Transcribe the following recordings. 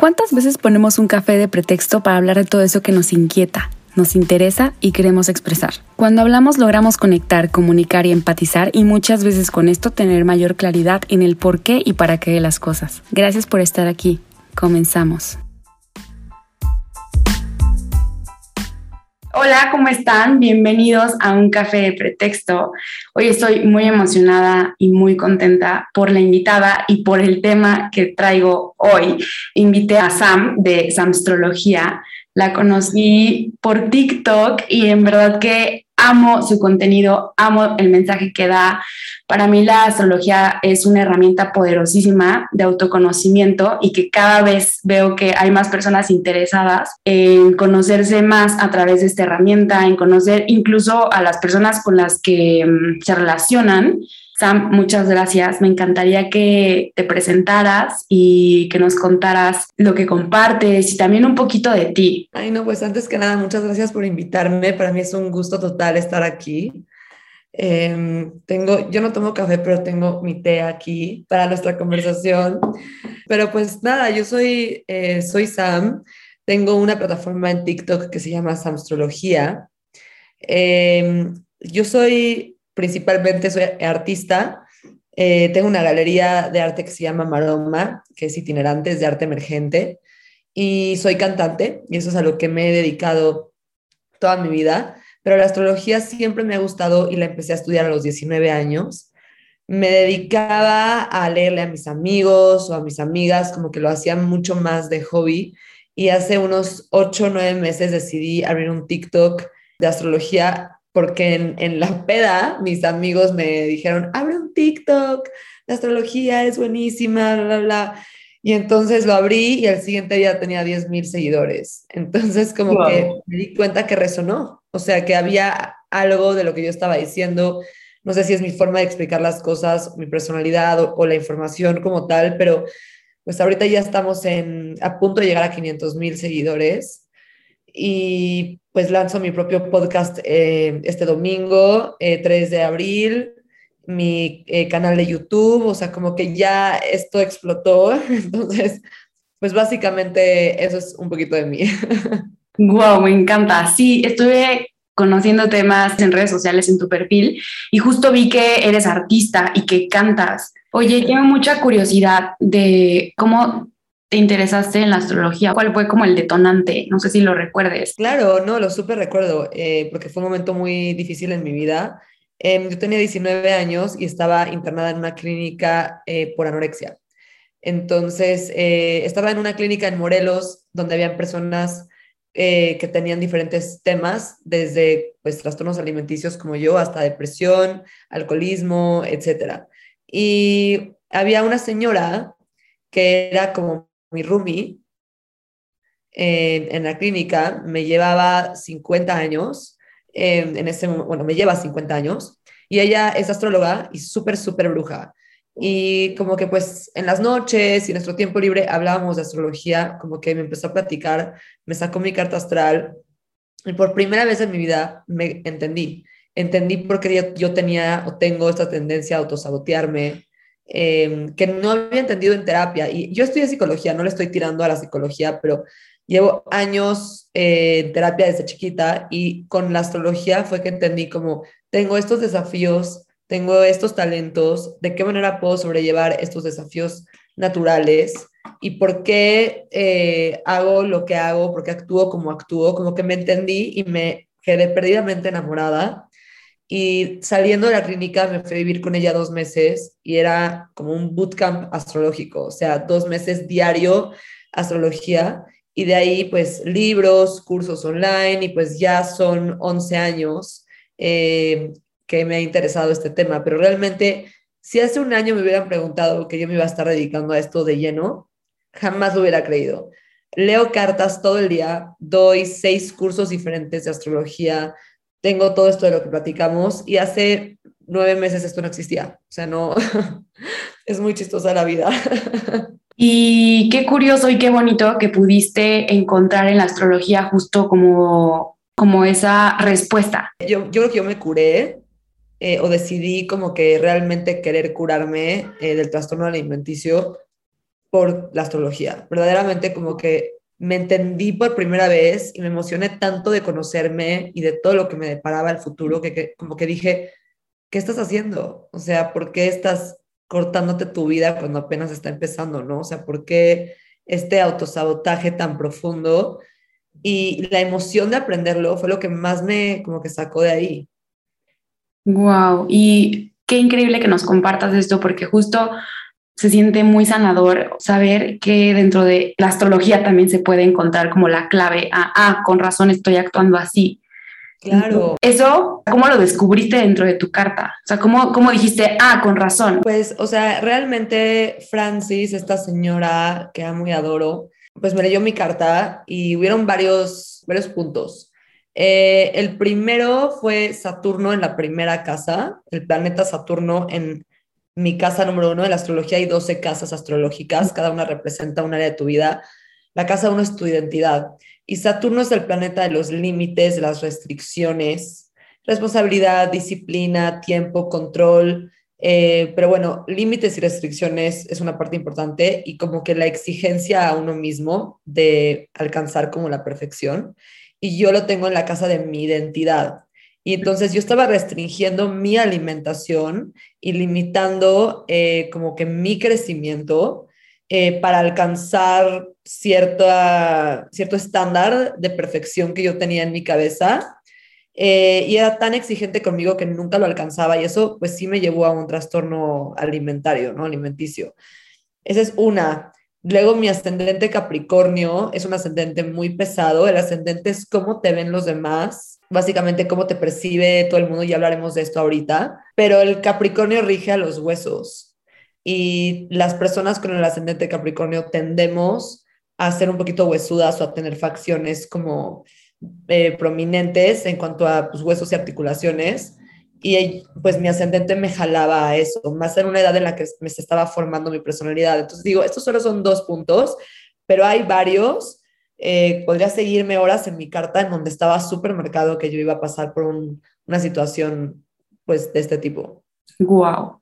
¿Cuántas veces ponemos un café de pretexto para hablar de todo eso que nos inquieta, nos interesa y queremos expresar? Cuando hablamos logramos conectar, comunicar y empatizar y muchas veces con esto tener mayor claridad en el por qué y para qué de las cosas. Gracias por estar aquí. Comenzamos. Hola, ¿cómo están? Bienvenidos a un café de pretexto. Hoy estoy muy emocionada y muy contenta por la invitada y por el tema que traigo hoy. Invité a Sam de Samstrología. La conocí por TikTok y en verdad que amo su contenido, amo el mensaje que da. Para mí la astrología es una herramienta poderosísima de autoconocimiento y que cada vez veo que hay más personas interesadas en conocerse más a través de esta herramienta, en conocer incluso a las personas con las que mm, se relacionan Sam, muchas gracias. Me encantaría que te presentaras y que nos contaras lo que compartes y también un poquito de ti. Ay, no, pues antes que nada, muchas gracias por invitarme. Para mí es un gusto total estar aquí. Em, tengo, yo no tomo café, pero tengo mi té aquí para nuestra conversación. Pero pues nada, yo soy, eh, soy Sam. Tengo una plataforma en TikTok que se llama Samstrología. Em, yo soy principalmente soy artista. Eh, tengo una galería de arte que se llama Maroma, que es itinerante, es de arte emergente. Y soy cantante, y eso es a lo que me he dedicado toda mi vida. Pero la astrología siempre me ha gustado y la empecé a estudiar a los 19 años. Me dedicaba a leerle a mis amigos o a mis amigas, como que lo hacía mucho más de hobby. Y hace unos 8 o 9 meses decidí abrir un TikTok de astrología porque en, la peda mis amigos me dijeron, abre un TikTok, la astrología es buenísima, bla, bla, bla. Y entonces lo abrí y al siguiente día tenía 10 mil seguidores. Entonces como que me di cuenta que resonó, o sea, que había algo de lo que yo estaba diciendo. No sé si es mi forma de explicar las cosas, mi personalidad o, o la información como tal, pero pues ahorita ya estamos en, a punto de llegar a 500 mil seguidores y pues lanzo mi propio podcast eh, este domingo, 3 eh, de abril, mi eh, canal de YouTube, o sea, como que ya esto explotó, entonces, pues básicamente eso es un poquito de mí. Wow, me encanta. Sí, estuve conociendo temas en redes sociales en tu perfil y justo vi que eres artista y que cantas. Oye, tengo mucha curiosidad de cómo te interesaste en la astrología? ¿Cuál fue como el detonante? No sé si lo recuerdes. Claro, no, lo súper recuerdo, eh, porque fue un momento muy difícil en mi vida. Em, yo tenía 19 años y estaba internada en una clínica eh, por anorexia. Entonces, eh, estaba en una clínica en Morelos donde habían personas que tenían diferentes temas, desde pues, trastornos alimenticios como yo hasta depresión, alcoholismo, etc. Y había una señora que era como mi roomie en la clínica me llevaba 50 años, en ese, bueno, me lleva 50 años, y ella es astróloga y súper, súper bruja. Y como que pues en las noches y en nuestro tiempo libre hablábamos de astrología, como que me empezó a platicar, me sacó mi carta astral y por primera vez en mi vida me entendí. Entendí por qué yo, yo tenía o tengo esta tendencia a autosabotearme, Em, que no había entendido en terapia. Y yo estudié psicología, no le estoy tirando a la psicología, pero llevo años eh, en terapia desde chiquita y con la astrología fue que entendí como tengo estos desafíos, tengo estos talentos, de qué manera puedo sobrellevar estos desafíos naturales y por qué eh, hago lo que hago, por qué actúo como actúo, como que me entendí y me quedé perdidamente enamorada y saliendo de la clínica me fui a vivir con ella dos meses y era como un bootcamp astrológico, o sea, dos meses diario astrología. Y de ahí pues libros, cursos online y pues ya son 11 años eh, que me ha interesado este tema. Pero realmente, si hace un año me hubieran preguntado que yo me iba a estar dedicando a esto de lleno, jamás lo hubiera creído. Leo cartas todo el día, doy seis cursos diferentes de astrología, tengo todo esto de lo que platicamos y hace nueve meses esto no existía. O sea, no, es muy chistosa la vida. Y qué curioso y qué bonito que pudiste encontrar en la astrología justo como, como esa respuesta. Yo, yo creo que yo me curé eh, o decidí como que realmente querer curarme eh, del trastorno alimenticio por la astrología. Verdaderamente como que me entendí por primera vez y me emocioné tanto de conocerme y de todo lo que me deparaba el futuro que, como que dije, ¿qué estás haciendo? O sea, ¿por qué estás cortándote tu vida cuando apenas está empezando, no? O sea, ¿por qué este autosabotaje tan profundo? Y la emoción de aprenderlo fue lo que más me como que sacó de ahí. Wow, y qué increíble que nos compartas esto porque justo se siente muy sanador saber que dentro de la astrología también se puede encontrar como la clave a, ah, con razón estoy actuando así. Claro. Eso, ¿cómo lo descubriste dentro de tu carta? O sea, ¿cómo, ¿cómo dijiste, ah, con razón? Pues, o sea, realmente Francis, esta señora que amo y adoro, pues me leyó mi carta y hubieron varios, varios puntos. Eh, el primero fue Saturno en la primera casa, el planeta Saturno en mi casa número uno de la astrología hay 12 casas astrológicas, cada una representa un área de tu vida. La casa uno es tu identidad. Y Saturno es el planeta de los límites, las restricciones, responsabilidad, disciplina, tiempo, control. Eh, pero bueno, límites y restricciones es una parte importante y como que la exigencia a uno mismo de alcanzar como la perfección. Y yo lo tengo en la casa de mi identidad. Y entonces yo estaba restringiendo mi alimentación y limitando eh, como que mi crecimiento eh, para alcanzar cierta, cierto estándar de perfección que yo tenía en mi cabeza. Eh, y era tan exigente conmigo que nunca lo alcanzaba y eso pues sí me llevó a un trastorno alimentario, ¿no? Alimenticio. Esa es una. Luego mi ascendente Capricornio es un ascendente muy pesado. El ascendente es cómo te ven los demás básicamente cómo te percibe todo el mundo, ya hablaremos de esto ahorita, pero el Capricornio rige a los huesos y las personas con el ascendente Capricornio tendemos a ser un poquito huesudas o a tener facciones como eh, prominentes en cuanto a pues, huesos y articulaciones. Y pues mi ascendente me jalaba a eso, más en una edad en la que me se estaba formando mi personalidad. Entonces digo, estos solo son dos puntos, pero hay varios eh, podría seguirme horas en mi carta en donde estaba súper marcado que yo iba a pasar por una situación pues de este tipo. Wow.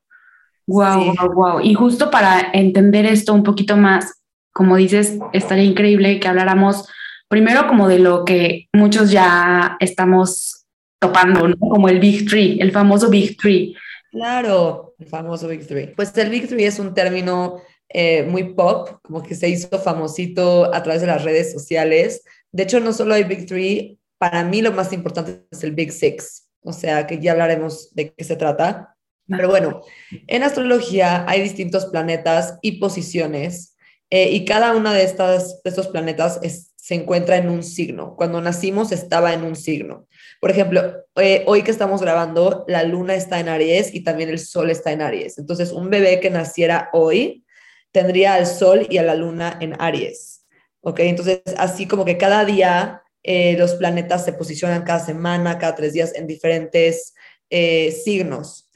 Wow, wow, Y justo para entender esto un poquito más, como dices, estaría increíble que habláramos primero como de lo que muchos ya estamos topando, ¿no? Como el Big Three, el famoso Big Three. Claro, el famoso Big Three. Pues el Big Three es un término eh, muy pop, como que se hizo famosito a través de las redes sociales. De hecho, no solo hay Big Three, para mí lo más importante es el Big Six, o sea que ya hablaremos de qué se trata. Pero bueno, en astrología hay distintos planetas y posiciones eh, y cada uno de, estas, de estos planetas se encuentra en un signo. Cuando nacimos estaba en un signo. Por ejemplo, eh, hoy que estamos grabando, la luna está en Aries y también el sol está en Aries. Entonces, un bebé que naciera hoy tendría al Sol y a la Luna en Aries. ¿Ok? Entonces, así como que cada día eh, los planetas se posicionan cada semana, cada tres días en diferentes eh, signos.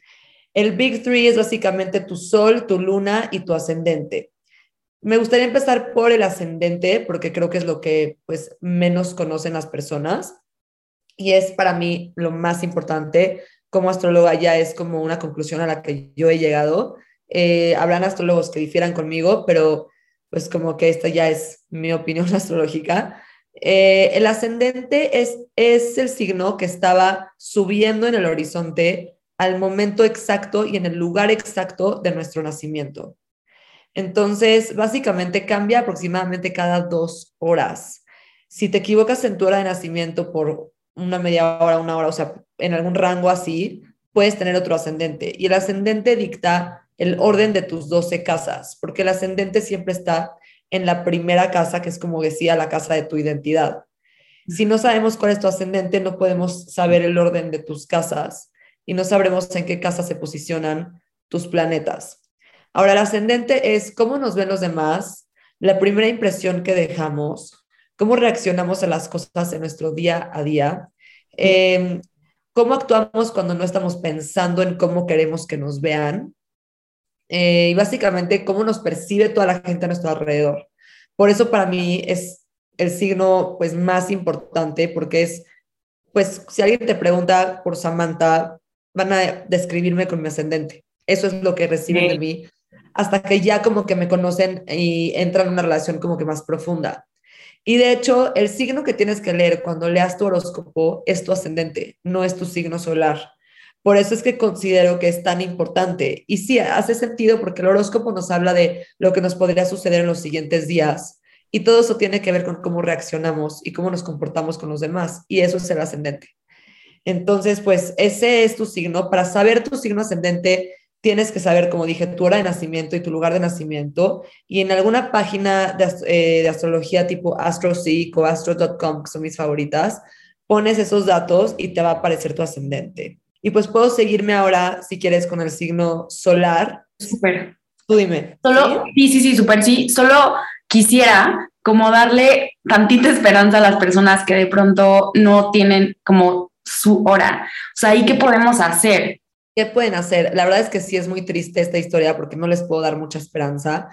El Big Three es básicamente tu Sol, tu Luna y tu ascendente. Me gustaría empezar por el ascendente porque creo que es lo que pues menos conocen las personas y es para mí lo más importante. Como astróloga ya es como una conclusión a la que yo he llegado eh, habrán astrólogos que difieran conmigo, pero pues como que esta ya es mi opinión astrológica. Eh, el ascendente es, es el signo que estaba subiendo en el horizonte al momento exacto y en el lugar exacto de nuestro nacimiento. Entonces, básicamente cambia aproximadamente cada dos horas. Si te equivocas en tu hora de nacimiento por una media hora, una hora, o sea, en algún rango así, puedes tener otro ascendente. Y el ascendente dicta el orden de tus 12 casas, porque el ascendente siempre está en la primera casa, que es como decía, la casa de tu identidad. Si no sabemos cuál es tu ascendente, no podemos saber el orden de tus casas y no sabremos en qué casa se posicionan tus planetas. Ahora, el ascendente es cómo nos ven los demás, la primera impresión que dejamos, cómo reaccionamos a las cosas en nuestro día a día, em, cómo actuamos cuando no estamos pensando en cómo queremos que nos vean, eh, y básicamente cómo nos percibe toda la gente a nuestro alrededor. Por eso para mí es el signo pues más importante porque es, pues si alguien te pregunta por Samantha, van a describirme con mi ascendente. Eso es lo que reciben de mí hasta que ya como que me conocen y entran en una relación como que más profunda. Y de hecho, el signo que tienes que leer cuando leas tu horóscopo es tu ascendente, no es tu signo solar. Por eso es que considero que es tan importante. Y sí, hace sentido porque el horóscopo nos habla de lo que nos podría suceder en los siguientes días. Y todo eso tiene que ver con cómo reaccionamos y cómo nos comportamos con los demás. Y eso es el ascendente. Entonces, pues ese es tu signo. Para saber tu signo ascendente, tienes que saber, como dije, tu hora de nacimiento y tu lugar de nacimiento. Y en alguna página de, eh, astrología tipo AstroSeek o Astro.com, que son mis favoritas, pones esos datos y te va a aparecer tu ascendente. Y pues puedo seguirme ahora, si quieres, con el signo solar. Súper. Tú dime. Solo, sí, sí, sí, súper, sí. Solo quisiera como darle tantita esperanza a las personas que de pronto no tienen como su hora. O sea, ¿y qué podemos hacer? ¿Qué pueden hacer? La verdad es que sí es muy triste esta historia porque no les puedo dar mucha esperanza.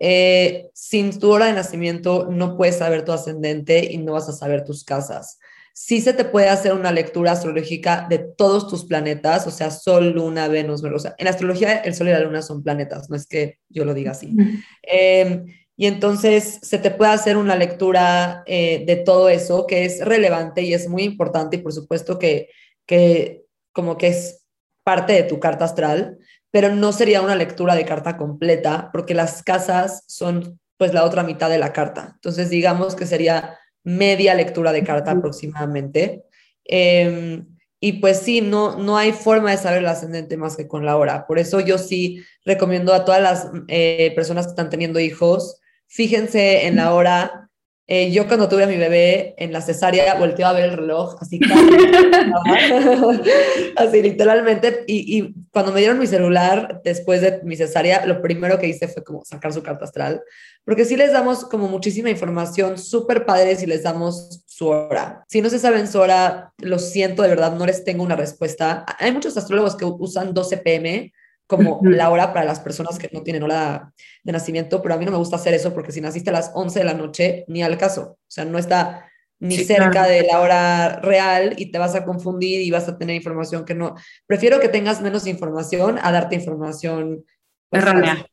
Eh, sin tu hora de nacimiento no puedes saber tu ascendente y no vas a saber tus casas. Sí se te puede hacer una lectura astrológica de todos tus planetas, o sea, Sol, Luna, Venus, o sea, en astrología el Sol y la Luna son planetas, no es que yo lo diga así. Em, y entonces se te puede hacer una lectura eh, de todo eso que es relevante y es muy importante y por supuesto que, que como que es parte de tu carta astral, pero no sería una lectura de carta completa porque las casas son pues la otra mitad de la carta. Entonces digamos que sería media lectura de carta aproximadamente. Em, y pues sí, no, no hay forma de saber el ascendente más que con la hora. Por eso yo sí recomiendo a todas las eh, personas que están teniendo hijos, fíjense en la hora eh, yo cuando tuve a mi bebé en la cesárea volteé a ver el reloj, así, así literalmente, y, y, cuando me dieron mi celular después de mi cesárea, lo primero que hice fue como sacar su carta astral, porque sí les damos como muchísima información súper padre si les damos su hora. Si no se saben su hora, lo siento, de verdad, no les tengo una respuesta. Hay muchos astrólogos que usan 12 pm, como la hora para las personas que no tienen hora de nacimiento, pero a mí no me gusta hacer eso porque si naciste a las 11 de la noche, ni al caso, o sea, no está ni cerca de la hora real y te vas a confundir y vas a tener información que no. Prefiero que tengas menos información a darte información pues, errónea.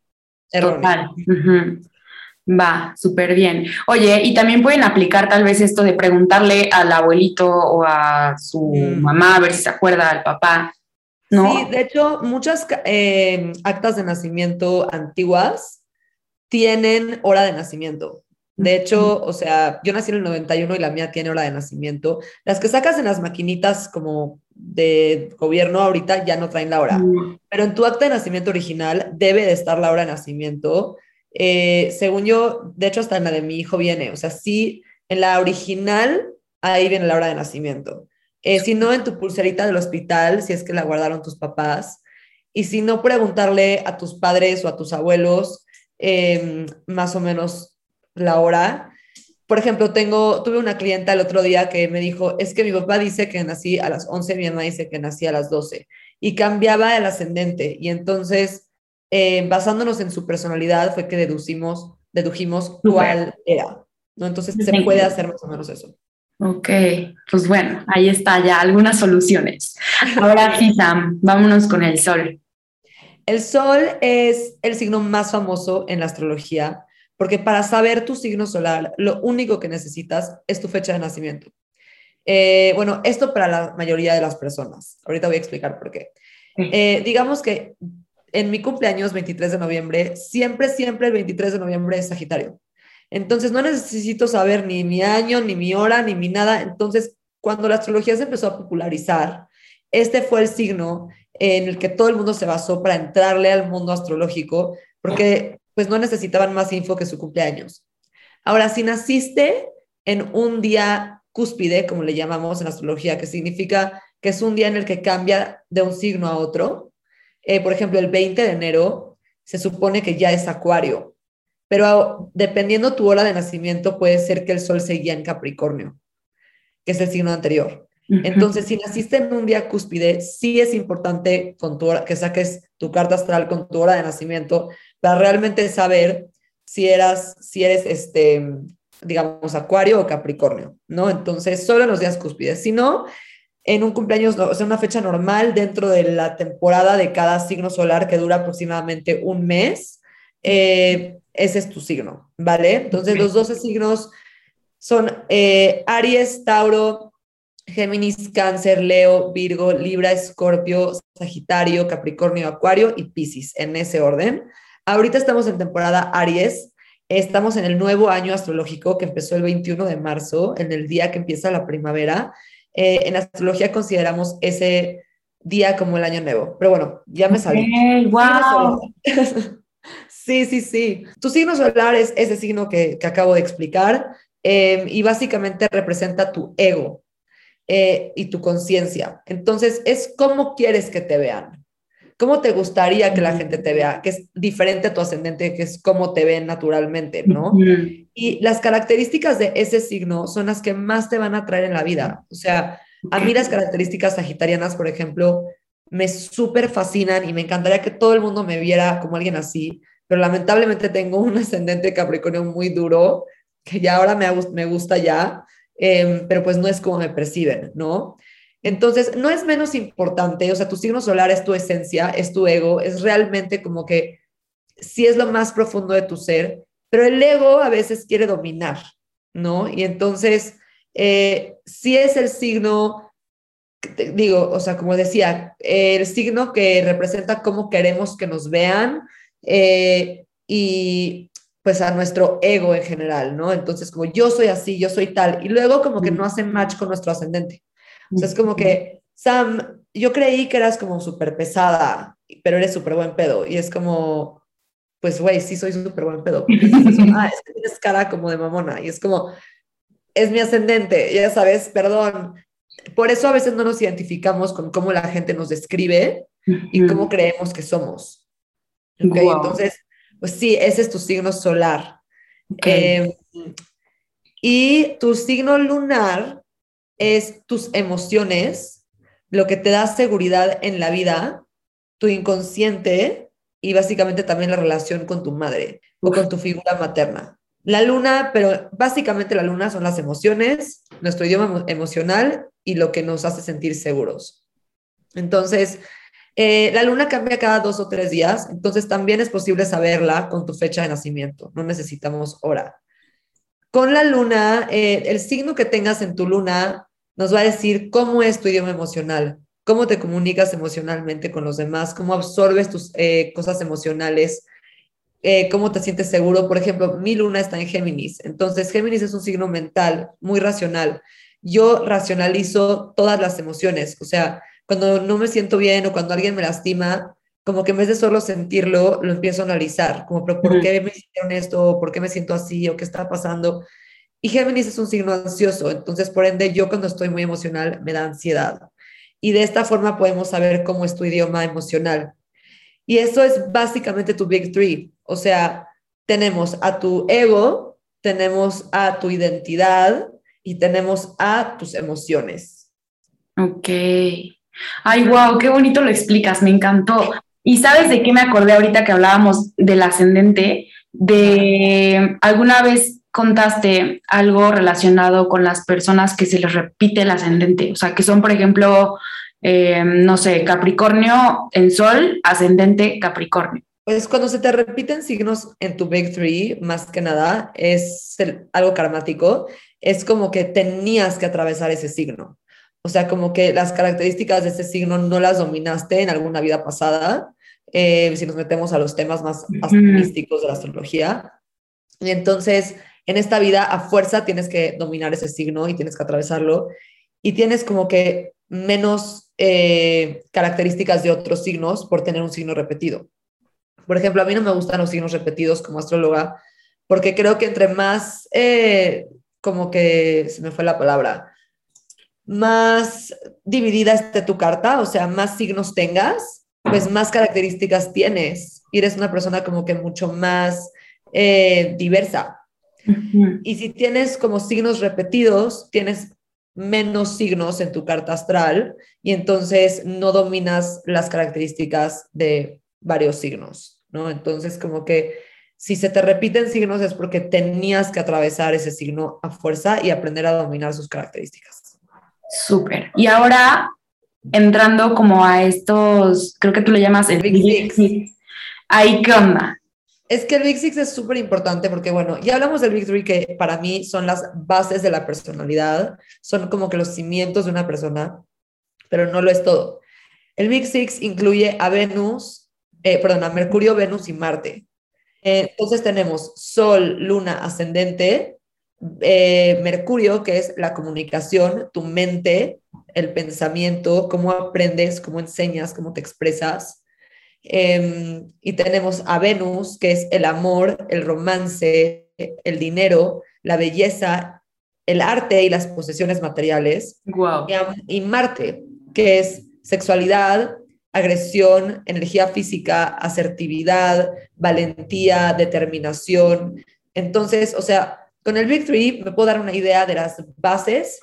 Errónea. Va, súper bien. Oye, y también pueden aplicar tal vez esto de preguntarle al abuelito o a su mm. mamá a ver si se acuerda al papá Sí, de hecho, muchas eh, actas de nacimiento antiguas tienen hora de nacimiento. De hecho, o sea, yo nací en el 91 y la mía tiene hora de nacimiento. Las que sacas en las maquinitas como de gobierno ahorita ya no traen la hora. Pero en tu acta de nacimiento original debe de estar la hora de nacimiento. Eh, según yo, de hecho, hasta en la de mi hijo viene. O sea, sí, en la original, ahí viene la hora de nacimiento. Eh, si no, en tu pulserita del hospital, si es que la guardaron tus papás. Y si no, preguntarle a tus padres o a tus abuelos em, más o menos la hora. Por ejemplo, tengo, tuve una clienta el otro día que me dijo, es que mi papá dice que nací a las 11, mi mamá dice que nací a las 12. Y cambiaba el ascendente. Y entonces, eh, basándonos en su personalidad, fue que deducimos, dedujimos cuál era. ¿no? Entonces, se puede hacer más o menos eso. Ok, pues bueno, ahí está ya algunas soluciones. Ahora sí, Sam, vámonos con el sol. El sol es el signo más famoso en la astrología porque para saber tu signo solar, lo único que necesitas es tu fecha de nacimiento. Eh, bueno, esto para la mayoría de las personas. Ahorita voy a explicar por qué. Eh, digamos que en mi cumpleaños, 23 de noviembre, siempre, siempre el 23 de noviembre es Sagitario. Entonces no necesito saber ni mi año, ni mi hora, ni mi nada. Entonces, cuando la astrología se empezó a popularizar, este fue el signo en el que todo el mundo se basó para entrarle al mundo astrológico, porque pues no necesitaban más info que su cumpleaños. Ahora, si naciste en un día cúspide, como le llamamos en astrología, que significa que es un día en el que cambia de un signo a otro, eh, por ejemplo, el 20 de enero se supone que ya es acuario, pero dependiendo tu hora de nacimiento, puede ser que el sol seguía en Capricornio, que es el signo anterior. Entonces, si naciste en un día cúspide, sí es importante con tu que saques tu carta astral con tu hora de nacimiento para realmente saber si eras, si eres este, digamos, Acuario o Capricornio, ¿no? Entonces, solo en los días cúspides. Si no, en un cumpleaños, o sea, una fecha normal dentro de la temporada de cada signo solar que dura aproximadamente un mes, eh, ese es tu signo, ¿vale? Entonces los 12 signos son eh, Aries, Tauro, Géminis, Cáncer, Leo, Virgo, Libra, Escorpio, Sagitario, Capricornio, Acuario y Piscis, en ese orden. Ahorita estamos en temporada Aries, estamos en el nuevo año astrológico que empezó el 21 de marzo, en el día que empieza la primavera. Eh, en astrología consideramos ese día como el año nuevo. Pero bueno, ya me salí. wow. Sí, sí, sí. Tu signo solar es ese signo que, acabo de explicar em, y básicamente representa tu ego eh, y tu conciencia. Entonces, es cómo quieres que te vean. ¿Cómo te gustaría que la gente te vea? Que es diferente a tu ascendente, que es cómo te ven naturalmente, ¿no? Y las características de ese signo son las que más te van a traer en la vida. O sea, a mí las características sagitarianas, por ejemplo, me súper fascinan y me encantaría que todo el mundo me viera como alguien así, pero lamentablemente tengo un ascendente Capricornio muy duro, que ya ahora me, me gusta ya, em, pero pues no es como me perciben, ¿no? Entonces, no es menos importante, o sea, tu signo solar es tu esencia, es tu ego, es realmente como que sí es lo más profundo de tu ser, pero el ego a veces quiere dominar, ¿no? Y entonces, eh, sí es el signo, digo, o sea, como decía, el signo que representa cómo queremos que nos vean eh, y pues a nuestro ego en general, ¿no? Entonces, como yo soy así, yo soy tal, y luego como que no hacen match con nuestro ascendente. O sea, es como que, Sam, yo creí que eras como súper pesada, pero eres súper buen pedo. Y es como, pues, güey, sí soy súper buen pedo. ah, es que tienes cara como de mamona. Y es como, es mi ascendente, ya sabes, perdón. Por eso a veces no nos identificamos con cómo la gente nos describe y cómo creemos que somos. Okay, Entonces, pues sí, ese es tu signo solar. Em, y tu signo lunar es tus emociones, lo que te da seguridad en la vida, tu inconsciente y básicamente también la relación con tu madre o con tu figura materna. La luna, pero básicamente la luna son las emociones, nuestro idioma emocional y lo que nos hace sentir seguros. Entonces, eh, la luna cambia cada dos o tres días, entonces también es posible saberla con tu fecha de nacimiento, no necesitamos hora. Con la luna, eh, el signo que tengas en tu luna nos va a decir cómo es tu idioma emocional, cómo te comunicas emocionalmente con los demás, cómo absorbes tus eh, cosas emocionales, cómo te sientes seguro. Por ejemplo, mi luna está en Géminis, entonces Géminis es un signo mental, muy racional. Yo racionalizo todas las emociones, o sea, cuando no me siento bien o cuando alguien me lastima, como que en vez de solo sentirlo, lo empiezo a analizar, como, ¿por qué me hicieron esto? ¿Por qué me siento así? ¿O qué está pasando? Y Géminis es un signo ansioso, entonces por ende yo cuando estoy muy emocional me da ansiedad. Y de esta forma podemos saber cómo es tu idioma emocional. Y eso es básicamente tu Big Three. O sea, tenemos a tu ego, tenemos a tu identidad y tenemos a tus emociones. Ok. Ay, wow, qué bonito lo explicas, me encantó. ¿Y sabes de qué me acordé ahorita que hablábamos del ascendente? De alguna vez contaste algo relacionado con las personas que se les repite el ascendente, o sea, que son, por ejemplo, eh, no sé, Capricornio en Sol, ascendente Capricornio. Pues cuando se te repiten signos en tu Big Three, más que nada, es algo karmático, es como que tenías que atravesar ese signo. O sea, como que las características de ese signo no las dominaste en alguna vida pasada, eh, si nos metemos a los temas más místicos de la astrología. Y entonces, en esta vida a fuerza tienes que dominar ese signo y tienes que atravesarlo y tienes como que menos eh, características de otros signos por tener un signo repetido. Por ejemplo, a mí no me gustan los signos repetidos como astróloga porque creo que entre más, eh, como que se me fue la palabra, más dividida esté tu carta, o sea, más signos tengas, pues más características tienes y eres una persona como que mucho más eh, diversa. Y si tienes como signos repetidos, tienes menos signos en tu carta astral y entonces no dominas las características de varios signos, ¿no? Entonces como que si se te repiten signos es porque tenías que atravesar ese signo a fuerza y aprender a dominar sus características. Súper. Y ahora, entrando como a estos, creo que tú le llamas el, Big Six. Ahí, ¿qué onda? Es que el Big Six es súper importante porque, bueno, ya hablamos del Big Three que para mí son las bases de la personalidad, son como que los cimientos de una persona, pero no lo es todo. El Big Six incluye a Venus, eh, perdón, a Mercurio, Venus y Marte. Eh, entonces tenemos Sol, Luna, ascendente, eh, Mercurio, que es la comunicación, tu mente, el pensamiento, cómo aprendes, cómo enseñas, cómo te expresas. Em, y tenemos a Venus, que es el amor, el romance, el dinero, la belleza, el arte y las posesiones materiales. Wow. Y, y Marte, que es sexualidad, agresión, energía física, asertividad, valentía, determinación. Entonces, o sea, con el Big Three me puedo dar una idea de las bases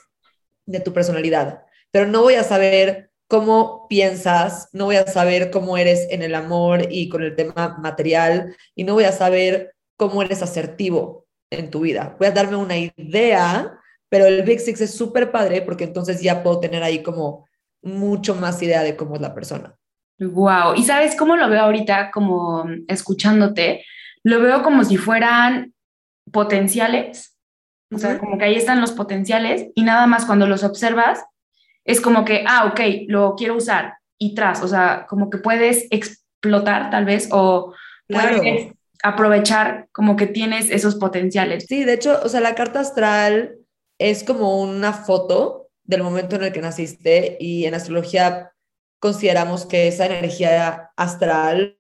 de tu personalidad, pero no voy a saber cómo piensas, no voy a saber cómo eres en el amor y con el tema material, y no voy a saber cómo eres asertivo en tu vida. Voy a darme una idea, pero el Big Six es súper padre porque entonces ya puedo tener ahí como mucho más idea de cómo es la persona. Wow, y sabes cómo lo veo ahorita como escuchándote, lo veo como si fueran potenciales, o sea, como que ahí están los potenciales y nada más cuando los observas es como que, ah, ok, lo quiero usar y tras, o sea, como que puedes explotar tal vez o puedes aprovechar como que tienes esos potenciales. Sí, de hecho, o sea, la carta astral es como una foto del momento en el que naciste y en astrología consideramos que esa energía astral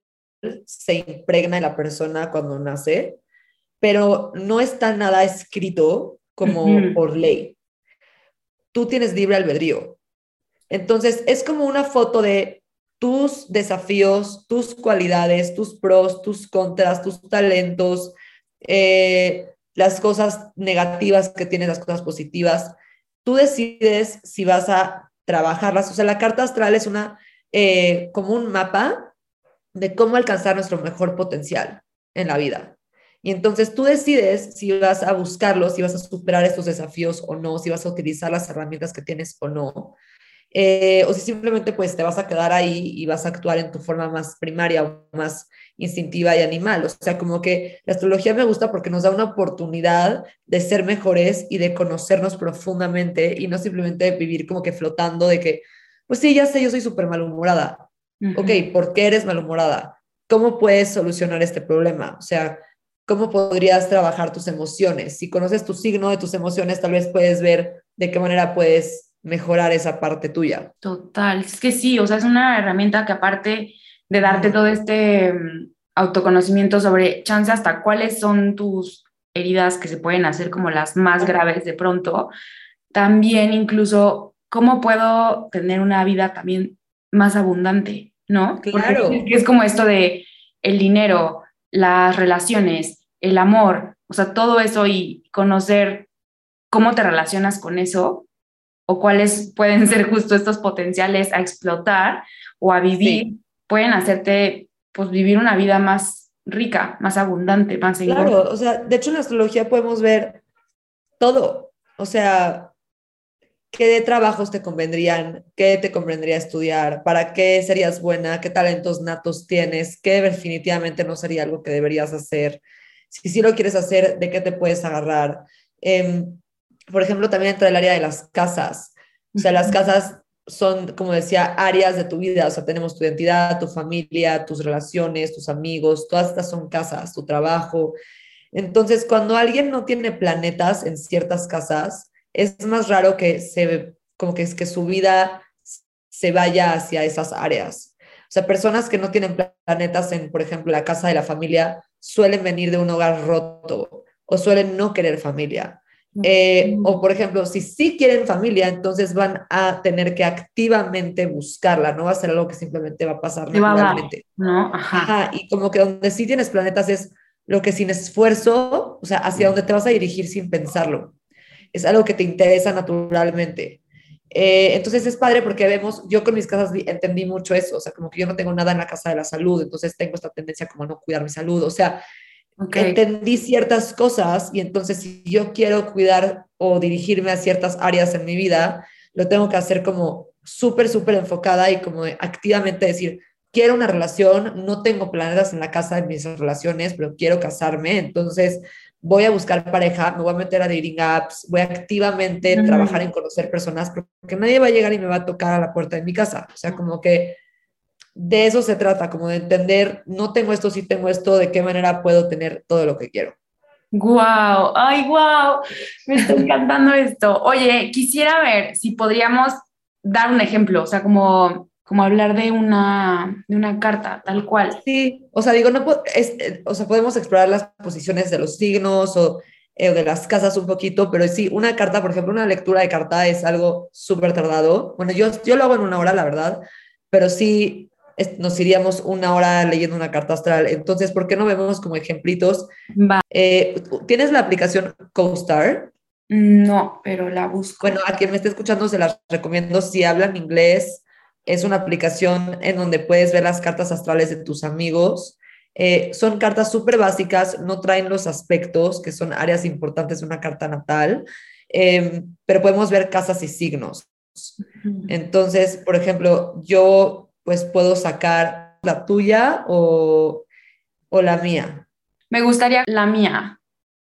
se impregna en la persona cuando nace pero no está nada escrito como por ley. Tú tienes libre albedrío. Entonces, es como una foto de tus desafíos, tus cualidades, tus pros, tus contras, tus talentos, eh, las cosas negativas que tienes, las cosas positivas. Tú decides si vas a trabajarlas. O sea, la carta astral es una, eh, como un mapa de cómo alcanzar nuestro mejor potencial en la vida. Y entonces tú decides si vas a buscarlos, si vas a superar estos desafíos o no, si vas a utilizar las herramientas que tienes o no. Eh, o si simplemente pues te vas a quedar ahí y vas a actuar en tu forma más primaria o más instintiva y animal. O sea, como que la astrología me gusta porque nos da una oportunidad de ser mejores y de conocernos profundamente y no simplemente vivir como que flotando de que, pues sí, ya sé, yo soy súper malhumorada. Ok, ¿por qué eres malhumorada? ¿Cómo puedes solucionar este problema? O sea, cómo podrías trabajar tus emociones. Si conoces tu signo de tus emociones, tal vez puedes ver de qué manera puedes mejorar esa parte tuya. Total, es que sí, o sea, es una herramienta que aparte de darte todo este mm, autoconocimiento sobre chance hasta cuáles son tus heridas que se pueden hacer como las más graves de pronto, también incluso cómo puedo tener una vida también más abundante, ¿no? Claro. Porque es como esto de el dinero, las relaciones, el amor, o sea, todo eso y conocer cómo te relacionas con eso o cuáles pueden ser justo estos potenciales a explotar o a vivir, pueden hacerte pues vivir una vida más rica, más abundante, más segura. Claro, o sea, de hecho en la astrología podemos ver todo, o sea, qué trabajos te convendrían, qué te convendría estudiar, para qué serías buena, qué talentos natos tienes, qué definitivamente no sería algo que deberías hacer si sí lo quieres hacer, de qué te puedes agarrar. Em, por ejemplo, también entra el área de las casas. O sea, las casas son, como decía, áreas de tu vida. O sea, tenemos tu identidad, tu familia, tus relaciones, tus amigos, todas estas son casas, tu trabajo. Entonces, cuando alguien no tiene planetas en ciertas casas, es más raro que se, como que es que su vida se vaya hacia esas áreas. O sea, personas que no tienen planetas en, por ejemplo, la casa de la familia, suelen venir de un hogar roto o suelen no querer familia. Eh, o por ejemplo, si sí quieren familia, entonces van a tener que activamente buscarla, no va a ser algo que simplemente va a pasar naturalmente. ¿no? Ajá. Y como que donde sí tienes planetas es lo que sin esfuerzo, o sea, hacia donde te vas a dirigir sin pensarlo. Es algo que te interesa naturalmente. Eh, entonces es padre porque vemos, yo con mis casas entendí mucho eso, o sea, como que yo no tengo nada en la casa de la salud, entonces tengo esta tendencia como a no cuidar mi salud, o sea, entendí ciertas cosas y entonces si yo quiero cuidar o dirigirme a ciertas áreas en mi vida, lo tengo que hacer como súper, súper enfocada y como activamente decir, quiero una relación, no tengo planetas en la casa de mis relaciones, pero quiero casarme, entonces voy a buscar pareja, me voy a meter a dating apps, voy a activamente trabajar en conocer personas, porque nadie va a llegar y me va a tocar a la puerta de mi casa. O sea, como que de eso se trata, como de entender, no tengo esto, sí tengo esto, de qué manera puedo tener todo lo que quiero. Wow, ay, wow, me está encantando esto. Oye, quisiera ver si podríamos dar un ejemplo, o sea, como, como hablar de una, de una carta, tal cual. Sí, o sea, digo, no, es, eh, o sea, podemos explorar las posiciones de los signos o eh, de las casas un poquito, pero sí, una carta, por ejemplo, una lectura de carta es algo súper tardado. Bueno, yo, yo lo hago en una hora, la verdad, pero sí nos iríamos una hora leyendo una carta astral. Entonces, ¿por qué no vemos como ejemplitos? Eh, ¿Tienes la aplicación CoStar? No, pero la busco. Bueno, a quien me esté escuchando se las recomiendo. Si hablan inglés, es una aplicación en donde puedes ver las cartas astrales de tus amigos. Eh, son cartas súper básicas, no traen los aspectos, que son áreas importantes de una carta natal, em, pero podemos ver casas y signos. Entonces, por ejemplo, yo pues puedo sacar la tuya o, o la mía. Me gustaría la mía.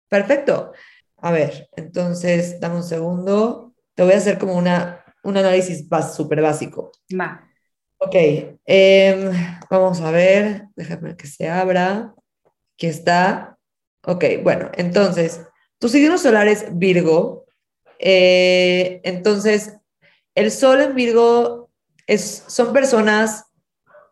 Perfecto. A ver, entonces, dame un segundo. Te voy a hacer como una, un análisis súper básico. Va. Ok, em, vamos a ver, déjame que se abra. Aquí está. Ok, bueno, entonces, tu signo solar es Virgo. Eh, entonces, el sol en Virgo es, son personas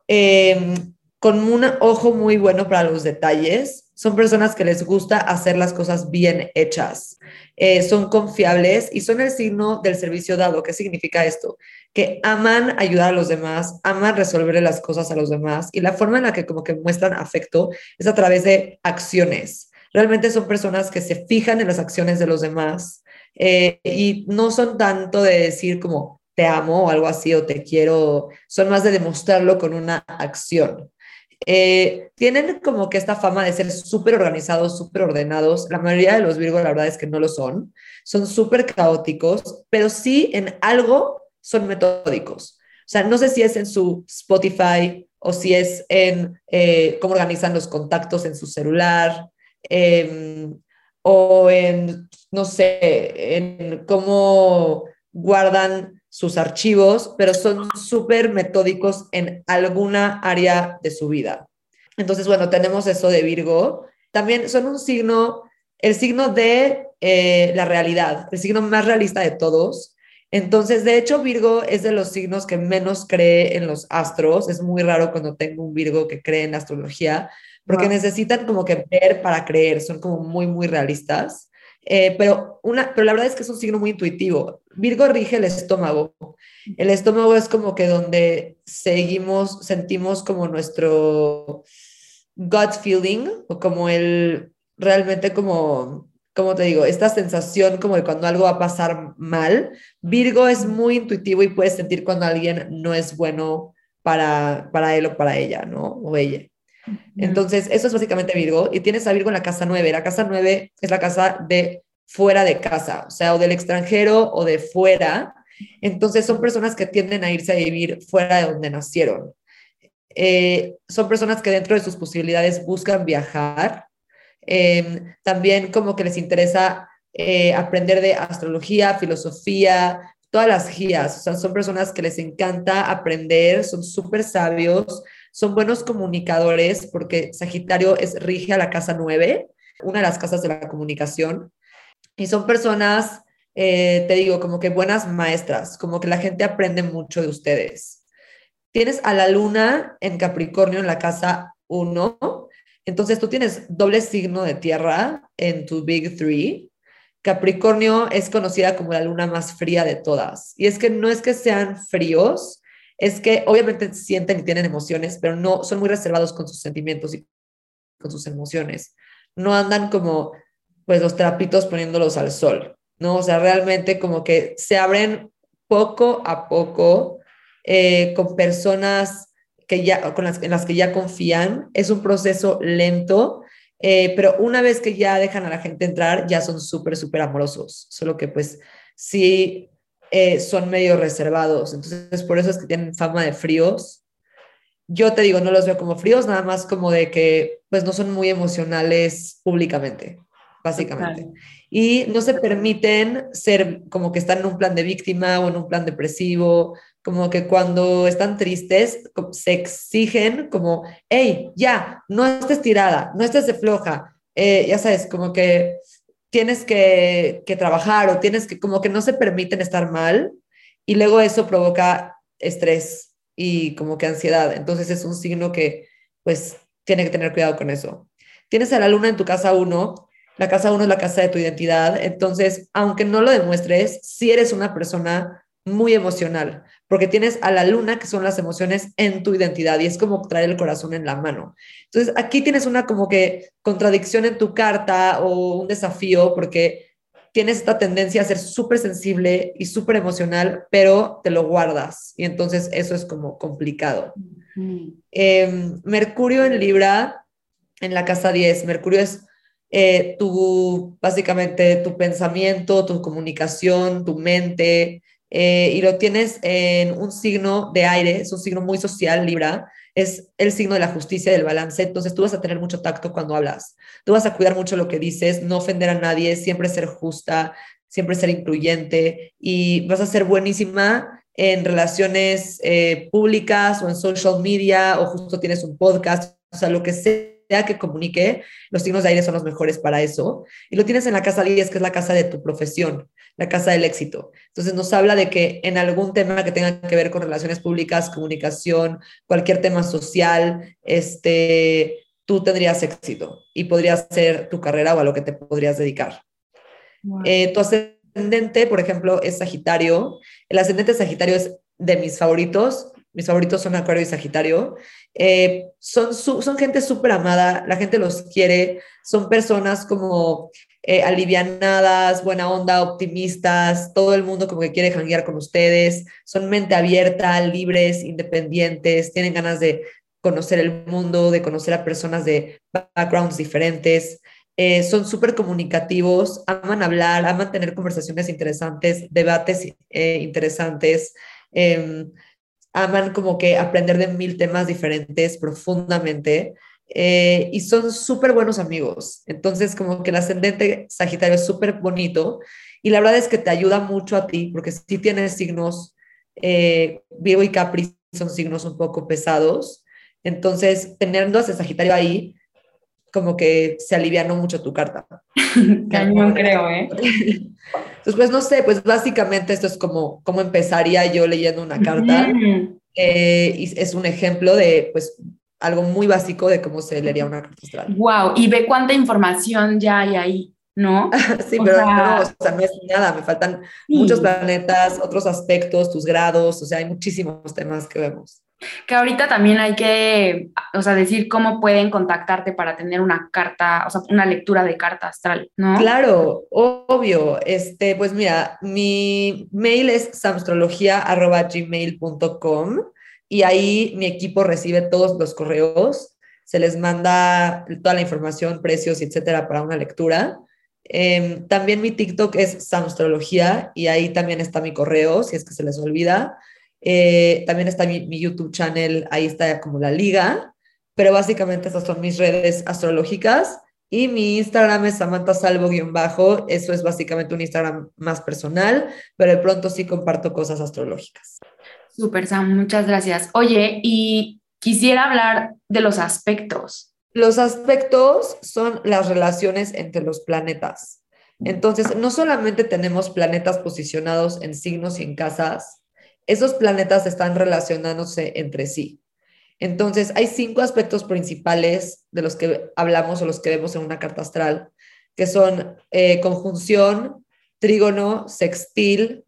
em, con un ojo muy bueno para los detalles, son personas que les gusta hacer las cosas bien hechas, eh, son confiables y son el signo del servicio dado. ¿Qué significa esto? Que aman ayudar a los demás, aman resolver las cosas a los demás y la forma en la que como que muestran afecto es a través de acciones. Realmente son personas que se fijan en las acciones de los demás eh, y no son tanto de decir como te amo o algo así o te quiero, son más de demostrarlo con una acción. Eh, tienen como que esta fama de ser súper organizados, súper ordenados. La mayoría de los Virgos, la verdad es que no lo son. Son súper caóticos, pero sí en algo son metódicos. O sea, no sé si es en su Spotify o si es en eh, cómo organizan los contactos en su celular em, o en, no sé, en cómo guardan sus archivos, pero son súper metódicos en alguna área de su vida. Entonces, bueno, tenemos eso de Virgo. También son un signo, el signo de eh, la realidad, el signo más realista de todos. Entonces, de hecho, Virgo es de los signos que menos cree en los astros. Es muy raro cuando tengo un Virgo que cree en la astrología, porque necesitan como que ver para creer, son como muy, muy realistas. Eh, pero, una, pero la verdad es que es un signo muy intuitivo. Virgo rige el estómago. El estómago es como que donde seguimos, sentimos como nuestro gut feeling o como el, realmente como, como te digo, esta sensación como de cuando algo va a pasar mal. Virgo es muy intuitivo y puedes sentir cuando alguien no es bueno para, para él o para ella, ¿no? O ella. Entonces, eso es básicamente Virgo. Y tienes a Virgo en la casa 9. La casa 9 es la casa de fuera de casa, o sea, o del extranjero o de fuera. Entonces, son personas que tienden a irse a vivir fuera de donde nacieron. Eh, son personas que dentro de sus posibilidades buscan viajar. Em, también como que les interesa eh, aprender de astrología, filosofía, todas las guías. O sea, son personas que les encanta aprender, son súper sabios, son buenos comunicadores porque Sagitario es rige a la casa 9, una de las casas de la comunicación. Y son personas, eh, te digo, como que buenas maestras, como que la gente aprende mucho de ustedes. Tienes a la luna en Capricornio en la casa 1, entonces tú tienes doble signo de tierra en tu Big Three. Capricornio es conocida como la luna más fría de todas. Y es que no es que sean fríos, es que obviamente sienten y tienen emociones, pero no son muy reservados con sus sentimientos y con sus emociones. No andan como pues los trapitos poniéndolos al sol, ¿no? O sea, realmente como que se abren poco a poco eh, con personas que ya, con las, en las que ya confían. Es un proceso lento, eh, pero una vez que ya dejan a la gente entrar, ya son súper, súper amorosos. Solo que pues sí eh, son medio reservados. Entonces, por eso es que tienen fama de fríos. Yo te digo, no los veo como fríos, nada más como de que pues no son muy emocionales públicamente, básicamente. Y no se permiten ser como que están en un plan de víctima o en un plan depresivo, como que cuando están tristes se exigen como, hey, ya, no estés tirada, no estés de floja, eh, ya sabes, como que tienes que, que, trabajar o tienes que, como que no se permiten estar mal y luego eso provoca estrés y como que ansiedad. Entonces es un signo que pues tiene que tener cuidado con eso. Tienes a la luna en tu casa uno, la casa uno es la casa de tu identidad, entonces aunque no lo demuestres, si eres una persona muy emocional, porque tienes a la luna, que son las emociones en tu identidad, y es como traer el corazón en la mano. Entonces, aquí tienes una como que contradicción en tu carta o un desafío, porque tienes esta tendencia a ser súper sensible y súper emocional, pero te lo guardas, y entonces eso es como complicado. Em, Mercurio en Libra, en la casa 10, Mercurio es eh, tu, básicamente, tu pensamiento, tu comunicación, tu mente, eh, y lo tienes en un signo de aire, es un signo muy social, Libra, es el signo de la justicia del balance, entonces tú vas a tener mucho tacto cuando hablas, tú vas a cuidar mucho lo que dices, no ofender a nadie, siempre ser justa, siempre ser incluyente y vas a ser buenísima en relaciones eh, públicas o en social media o justo tienes un podcast, o sea, lo que sea que comunique, los signos de aire son los mejores para eso. Y lo tienes en la casa 10, que es la casa de tu profesión la casa del éxito. Entonces nos habla de que en algún tema que tenga que ver con relaciones públicas, comunicación, cualquier tema social, este, tú tendrías éxito y podrías ser tu carrera o a lo que te podrías dedicar. Eh, tu ascendente, por ejemplo, es Sagitario. El ascendente Sagitario es de mis favoritos. Mis favoritos son Acuario y Sagitario. Eh, son, son gente súper amada, la gente los quiere, son personas como eh, alivianadas, buena onda, optimistas, todo el mundo como que quiere janguear con ustedes, son mente abierta, libres, independientes, tienen ganas de conocer el mundo, de conocer a personas de backgrounds diferentes, eh, son súper comunicativos, aman hablar, aman tener conversaciones interesantes, debates eh, interesantes, em, aman como que aprender de mil temas diferentes profundamente. Eh, y son súper buenos amigos. Entonces, como que el ascendente Sagitario es súper bonito y la verdad es que te ayuda mucho a ti, porque si tienes signos, eh, Virgo y Capri son signos un poco pesados, entonces teniendo a ese Sagitario ahí, como que se alivianó mucho tu carta. Cañón creo, ¿eh? Entonces, pues no sé, pues básicamente esto es como, como empezaría yo leyendo una carta. Eh, y es un ejemplo de, pues, algo muy básico de cómo se leería una carta astral. Wow, y ve cuánta información ya hay ahí, ¿no? sí, pero no, o sea, no es nada, me faltan muchos planetas, otros aspectos, tus grados, o sea, hay muchísimos temas que vemos. Que ahorita también hay que, o sea, decir cómo pueden contactarte para tener una carta, o sea, una lectura de carta astral, ¿no? Claro, obvio. Este, pues mira, mi mail es samstrología.gmail.com y ahí mi equipo recibe todos los correos, se les manda toda la información, precios, etcétera, para una lectura. Em, también mi TikTok es Samstrología y ahí también está mi correo, si es que se les olvida. Eh, también está mi, mi, YouTube channel, ahí está como la liga, pero básicamente estas son mis redes astrológicas y mi Instagram es Samantha Salvo-bajo, eso es básicamente un Instagram más personal, pero de pronto sí comparto cosas astrológicas. Súper, Sam, muchas gracias. Oye, y quisiera hablar de los aspectos. Los aspectos son las relaciones entre los planetas. Entonces, no solamente tenemos planetas posicionados en signos y en casas, esos planetas están relacionándose entre sí. Entonces, hay cinco aspectos principales de los que hablamos o los que vemos en una carta astral, que son eh, conjunción, trígono, sextil,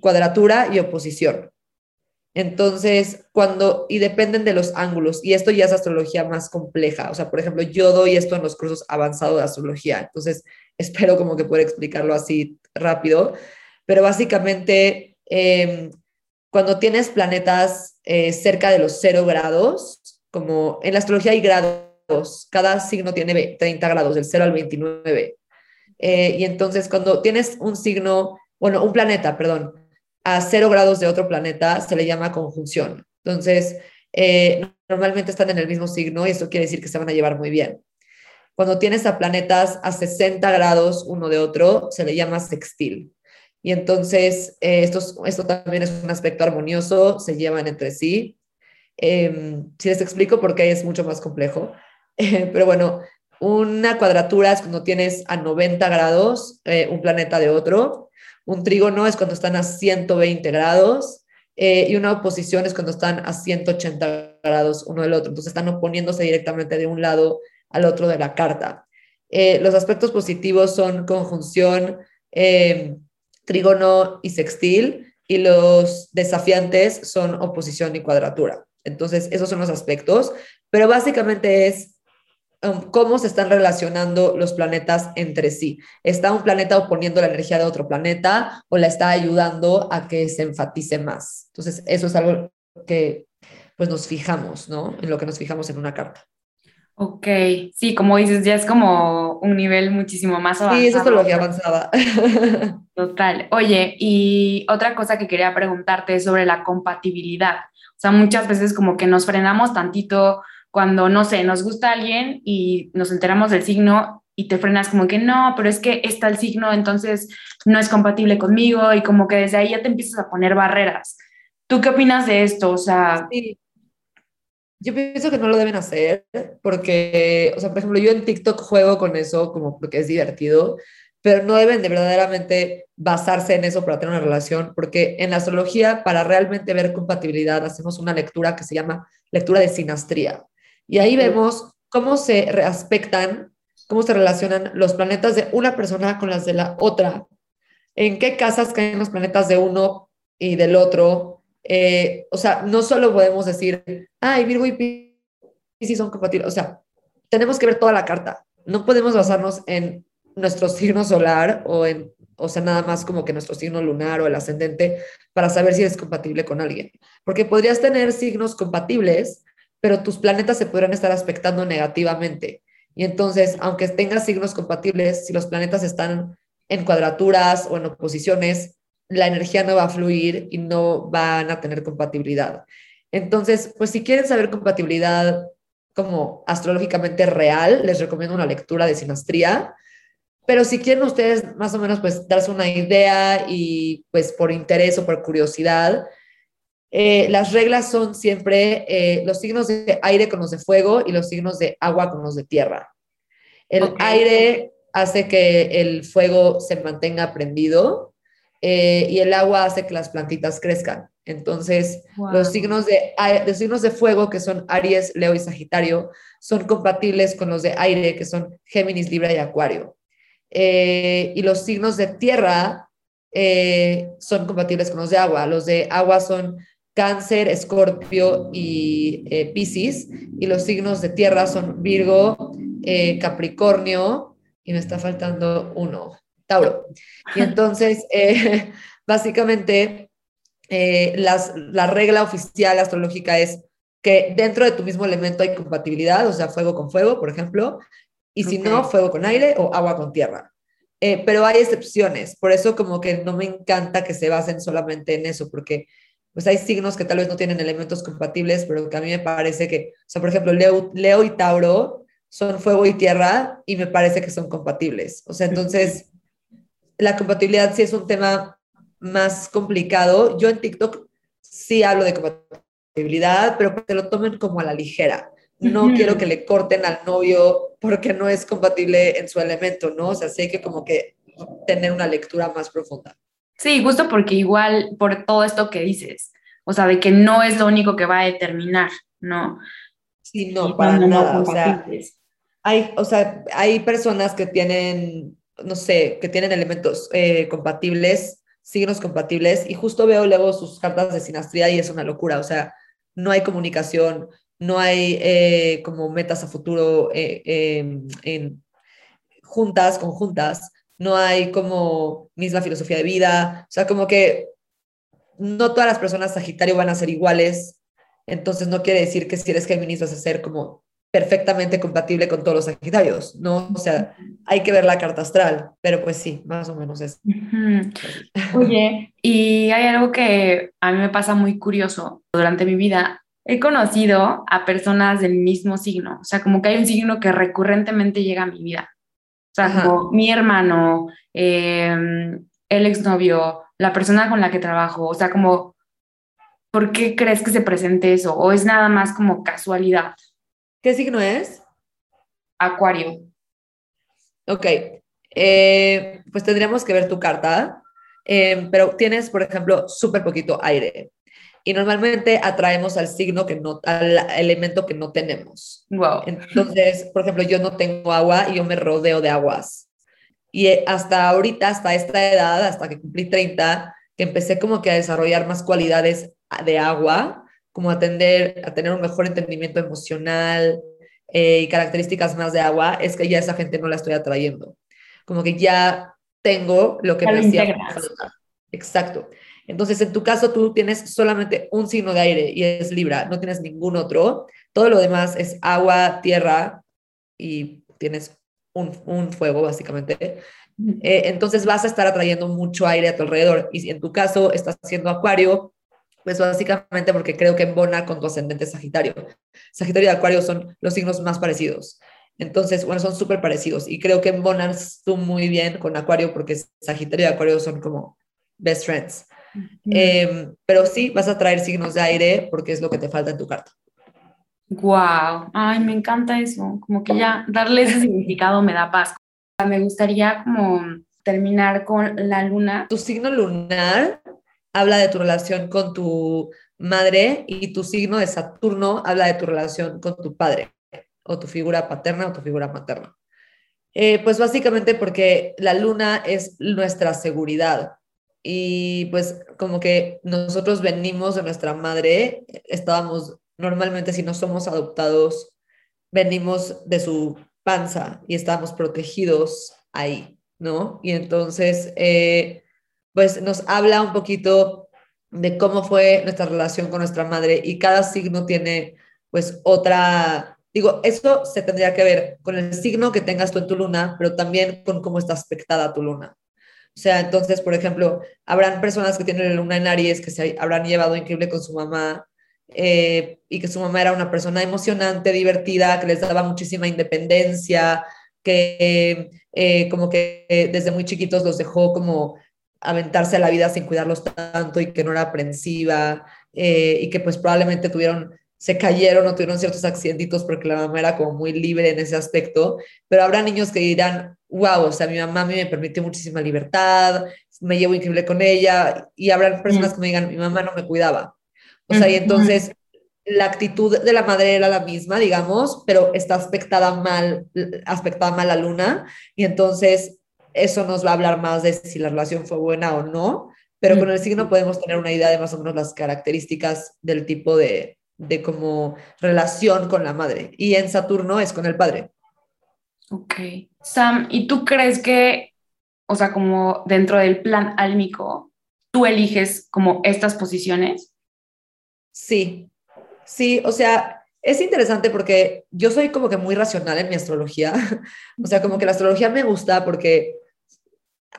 cuadratura y oposición. Entonces, cuando, y dependen de los ángulos, y esto ya es astrología más compleja, o sea, por ejemplo, yo doy esto en los cursos avanzados de astrología, entonces espero como que pueda explicarlo así rápido, pero básicamente, em, cuando tienes planetas eh, cerca de los cero grados, como en la astrología hay grados, cada signo tiene 30 grados, del 0 al 29, eh, y entonces cuando tienes un signo, bueno, un planeta, perdón, a cero grados de otro planeta se le llama conjunción. Entonces, eh, normalmente están en el mismo signo y eso quiere decir que se van a llevar muy bien. Cuando tienes a planetas a 60 grados uno de otro, se le llama sextil. Y entonces, eh, esto, esto también es un aspecto armonioso, se llevan entre sí. Em, si les explico por qué es mucho más complejo. pero bueno, una cuadratura es cuando tienes a 90 grados eh, un planeta de otro. Un trígono es cuando están a 120 grados. Eh, y una oposición es cuando están a 180 grados uno del otro. Entonces están oponiéndose directamente de un lado al otro de la carta. los aspectos positivos son conjunción, em, trígono y sextil, y los desafiantes son oposición y cuadratura. Entonces, esos son los aspectos, pero básicamente es um, cómo se están relacionando los planetas entre sí. ¿Está un planeta oponiendo la energía de otro planeta o la está ayudando a que se enfatice más? Entonces, eso es algo que pues nos fijamos, ¿no? En lo que nos fijamos en una carta. Ok, sí, como dices, ya es como un nivel muchísimo más avanzado. Sí, es astrología avanzada. Total. Oye, y otra cosa que quería preguntarte es sobre la compatibilidad. O sea, muchas veces como que nos frenamos tantito cuando, no sé, nos gusta alguien y nos enteramos del signo y te frenas como que no, pero es que está el signo, entonces no es compatible conmigo y como que desde ahí ya te empiezas a poner barreras. ¿Tú qué opinas de esto? O sea, sí. Yo pienso que no lo deben hacer porque, o sea, por ejemplo, yo en TikTok juego con eso como porque es divertido, pero no deben de verdaderamente basarse en eso para tener una relación, porque en la astrología, para realmente ver compatibilidad, hacemos una lectura que se llama lectura de sinastría. Y ahí vemos cómo se reaspectan, cómo se relacionan los planetas de una persona con las de la otra, en qué casas caen los planetas de uno y del otro, eh, o sea, no solo podemos decir, ay, Virgo y Piscis son compatibles, o sea, tenemos que ver toda la carta. No podemos basarnos en nuestro signo solar o en, o sea, nada más como que nuestro signo lunar o el ascendente para saber si es compatible con alguien. Porque podrías tener signos compatibles, pero tus planetas se podrían estar aspectando negativamente. Y entonces, aunque tengas signos compatibles, si los planetas están en cuadraturas o en oposiciones, la energía no va a fluir y no van a tener compatibilidad. Entonces, pues si quieren saber compatibilidad como astrológicamente real, les recomiendo una lectura de sinastría. Pero si quieren ustedes más o menos pues darse una idea y pues por interés o por curiosidad, eh, las reglas son siempre eh, los signos de aire con los de fuego y los signos de agua con los de tierra. El aire hace que el fuego se mantenga prendido eh, y el agua hace que las plantitas crezcan. Entonces, los, signos de, signos de fuego, que son Aries, Leo y Sagitario, son compatibles con los de aire, que son Géminis, Libra y Acuario. Eh, y los signos de tierra eh, son compatibles con los de agua. Los de agua son Cáncer, Escorpio y Piscis. Y los signos de tierra son Virgo, Capricornio, y me está faltando uno, Tauro. Y entonces, eh, básicamente, eh, la regla oficial astrológica es que dentro de tu mismo elemento hay compatibilidad, o sea, fuego con fuego, por ejemplo, y si no, fuego con aire o agua con tierra. Eh, pero hay excepciones, por eso como que no me encanta que se basen solamente en eso, porque pues hay signos que tal vez no tienen elementos compatibles, pero que a mí me parece que, o sea, por ejemplo, Leo, Leo y Tauro son fuego y tierra y me parece que son compatibles. O sea, entonces la compatibilidad sí es un tema más complicado. Yo en TikTok sí hablo de compatibilidad, pero que lo tomen como a la ligera. No quiero que le corten al novio porque no es compatible en su elemento, ¿no? O sea, sí hay que como que tener una lectura más profunda. Sí, justo porque igual por todo esto que dices, o sea, de que no es lo único que va a determinar, ¿no? Sí, no, para nada. o, sea, hay, o sea, hay personas que tienen no sé, que tienen elementos eh, compatibles, signos compatibles, y justo veo luego sus cartas de sinastría y es una locura, o sea, no hay comunicación, no hay eh, como metas a futuro eh, em, en juntas, conjuntas, no hay como misma filosofía de vida, o sea, como que no todas las personas Sagitario van a ser iguales, entonces no quiere decir que si eres Géminis vas a como perfectamente compatible con todos los Sagitarios, ¿no? O sea, hay que ver la carta astral, pero pues sí, más o menos es. Oye, y hay algo que a mí me pasa muy curioso durante mi vida. He conocido a personas del mismo signo, o sea, como que hay un signo que recurrentemente llega a mi vida. O sea, como mi hermano, em, el exnovio, la persona con la que trabajo, o sea, como, ¿por qué crees que se presente eso? ¿O es nada más como casualidad? ¿Qué signo es? Acuario. Ok, eh, pues tendríamos que ver tu carta, eh, pero tienes, por ejemplo, súper poquito aire. Y normalmente atraemos al signo que no, al elemento que no tenemos. Wow. Entonces, por ejemplo, yo no tengo agua y yo me rodeo de aguas. Y hasta ahorita, hasta esta edad, hasta que cumplí 30, que empecé como que a desarrollar más cualidades de agua, como a, tener, a tener un mejor entendimiento emocional eh, y características más de agua, es que ya esa gente no la estoy atrayendo. Como que ya tengo lo que me hacía Exacto. Entonces, en tu caso, tú tienes solamente un signo de aire y es Libra, no tienes ningún otro. Todo lo demás es agua, tierra y tienes un, un fuego, básicamente. Eh, entonces vas a estar atrayendo mucho aire a tu alrededor. Y si en tu caso estás haciendo acuario, pues básicamente porque creo que embona con tu ascendente Sagitario. Sagitario y Acuario son los signos más parecidos. Entonces, bueno, son súper parecidos y creo que embonas tú muy bien con Acuario porque Sagitario y Acuario son como best friends. Em, pero sí, vas a traer signos de aire porque es lo que te falta en tu carta. Wow, ay, me encanta eso, como que ya darle ese significado me da paz. Me gustaría como terminar con la luna. Tu signo lunar habla de tu relación con tu madre y tu signo de Saturno habla de tu relación con tu padre o tu figura paterna o tu figura materna. Eh, pues básicamente porque la luna es nuestra seguridad y pues como que nosotros venimos de nuestra madre, estábamos normalmente si no somos adoptados, venimos de su panza y estábamos protegidos ahí, ¿no? Y entonces... Eh, pues nos habla un poquito de cómo fue nuestra relación con nuestra madre y cada signo tiene pues otra, digo, eso se tendría que ver con el signo que tengas tú en tu luna, pero también con cómo está aspectada tu luna. O sea, entonces, por ejemplo, habrán personas que tienen la luna en Aries que se habrán llevado increíble con su mamá eh, y que su mamá era una persona emocionante, divertida, que les daba muchísima independencia, que eh, como que desde muy chiquitos los dejó como aventarse a la vida sin cuidarlos tanto y que no era aprensiva eh, y que pues probablemente tuvieron, se cayeron o tuvieron ciertos accidentitos porque la mamá era como muy libre en ese aspecto, pero habrá niños que dirán, wow, o sea, mi mamá a mí me permitió muchísima libertad, me llevo increíble con ella y habrá personas que me digan, mi mamá no me cuidaba. O sea, y entonces la actitud de la madre era la misma, digamos, pero está aspectada mal, aspectada mal la luna y entonces eso nos va a hablar más de si la relación fue buena o no, pero con el signo podemos tener una idea de más o menos las características del tipo de, de como relación con la madre. Y en Saturno es con el padre. Ok. Sam, ¿y tú crees que, o sea, como dentro del plan álmico, tú eliges como estas posiciones? Sí, sí, o sea, es interesante porque yo soy como que muy racional en mi astrología. o sea, como que la astrología me gusta porque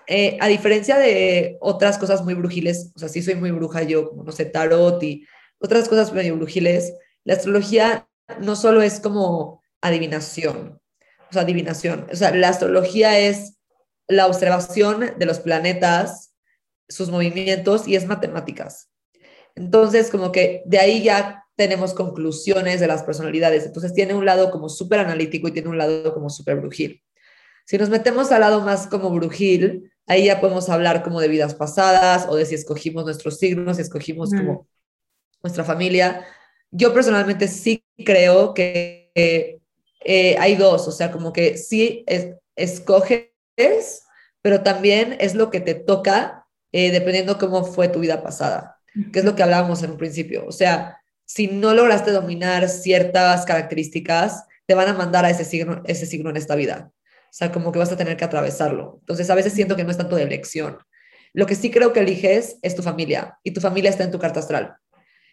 eh, a diferencia de otras cosas muy brujiles, o sea, sí soy muy bruja yo, como no sé, tarot y otras cosas medio brujiles, la astrología no solo es como adivinación, o sea, adivinación, o sea, la astrología es la observación de los planetas, sus movimientos y es matemáticas. Entonces, como que de ahí ya tenemos conclusiones de las personalidades. Entonces, tiene un lado como súper analítico y tiene un lado como súper brujil. Si nos metemos al lado más como brujil, ahí ya podemos hablar como de vidas pasadas o de si escogimos nuestros signos, si escogimos como nuestra familia. Yo personalmente sí creo que eh, hay dos, o sea, como que sí escoges, pero también es lo que te toca eh, dependiendo cómo fue tu vida pasada, que es lo que hablábamos en un principio. O sea, si no lograste dominar ciertas características, te van a mandar a ese signo, ese signo en esta vida. O sea, como que vas a tener que atravesarlo. Entonces, a veces siento que no es tanto de elección. Lo que sí creo que eliges es tu familia y tu familia está en tu carta astral.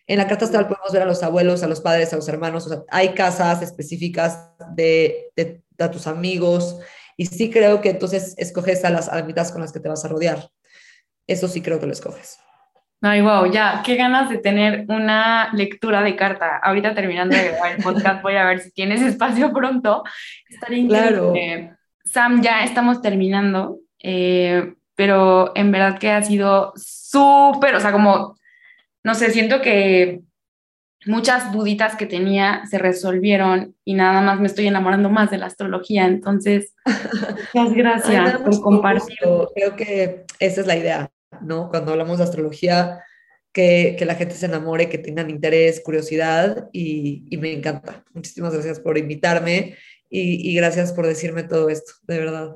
En la carta astral podemos ver a los abuelos, a los padres, a los hermanos, o sea, hay casas específicas de, de, de tus amigos, y sí creo que entonces escoges a las almitas con las que te vas a rodear. Eso sí creo que lo escoges. Ay, wow, ya, qué ganas de tener una lectura de carta. Ahorita terminando de grabar el podcast, voy a ver si tienes espacio pronto. Estaría increíble. Claro. Sam, ya estamos terminando, eh, pero en verdad que ha sido súper, o sea, como, no sé, siento que muchas duditas que tenía se resolvieron y nada más me estoy enamorando más de la astrología. Entonces, muchas gracias por compartir. Creo que esa es la idea, ¿no? Cuando hablamos de astrología, que, que la gente se enamore, que tengan interés, curiosidad y, y me encanta. Muchísimas gracias por invitarme y, y, gracias por decirme todo esto, de verdad.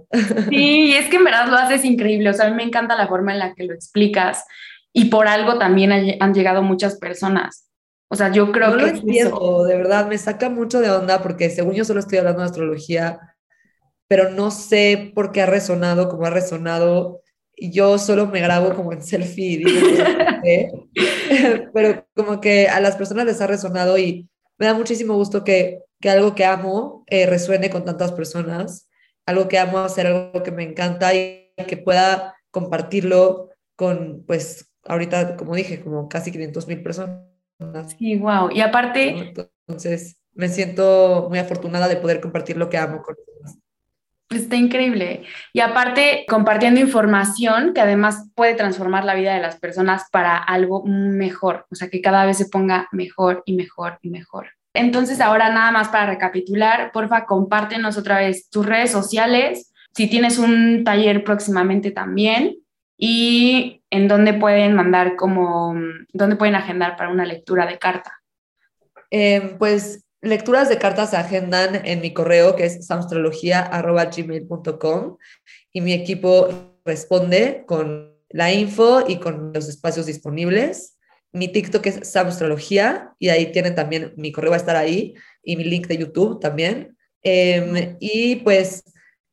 Sí, es que en verdad lo haces increíble. O sea, a mí me encanta la forma en la que lo explicas y por algo también han llegado muchas personas. O sea, yo creo no que... Lo entiendo, de verdad, me saca mucho de onda porque según yo solo estoy hablando de astrología, pero no sé por qué ha resonado como ha resonado. Y yo solo me grabo como en selfie, digo, pero como que a las personas les ha resonado y me da muchísimo gusto que, que algo que amo eh, resuene con tantas personas, algo que amo hacer, algo que me encanta y que pueda compartirlo con, pues, ahorita, como dije, como casi 500 mil personas. Sí, wow. Y aparte... Entonces, me siento muy afortunada de poder compartir lo que amo con demás. Está increíble. Y aparte, compartiendo información que además puede transformar la vida de las personas para algo mejor, o sea, que cada vez se ponga mejor y mejor y mejor. Entonces, ahora nada más para recapitular, porfa, compártenos otra vez tus redes sociales, si tienes un taller próximamente también, y en dónde pueden mandar como, dónde pueden agendar para una lectura de carta. Eh, pues lecturas de cartas se agendan en mi correo que es samstrología.gmail.com y mi equipo responde con la info y con los espacios disponibles. Mi TikTok es samstrología y ahí tienen también, mi correo va a estar ahí y mi link de YouTube también. Eh, y pues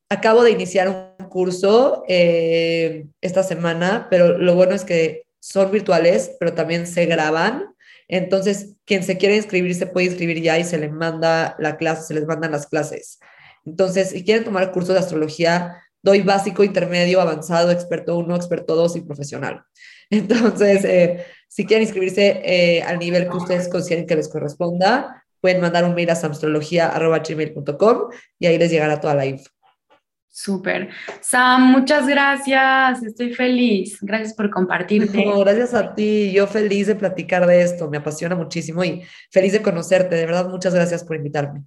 acabo de iniciar un curso eh, esta semana, pero lo bueno es que son virtuales, pero también se graban. Entonces, quien se quiere inscribir se puede inscribir ya y se le manda la clase, se les mandan las clases. Entonces, si quieren tomar cursos de astrología, doy básico, intermedio, avanzado, experto 1, experto 2 y profesional. Entonces, eh, si quieren inscribirse eh, al nivel que ustedes consideren que les corresponda, pueden mandar un mail a samstrología.gmail.com y ahí les llegará toda la info. Súper. Sam, muchas gracias. Estoy feliz. Gracias por compartirte. gracias a ti. Yo feliz de platicar de esto. Me apasiona muchísimo y feliz de conocerte. De verdad, muchas gracias por invitarme.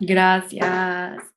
Gracias.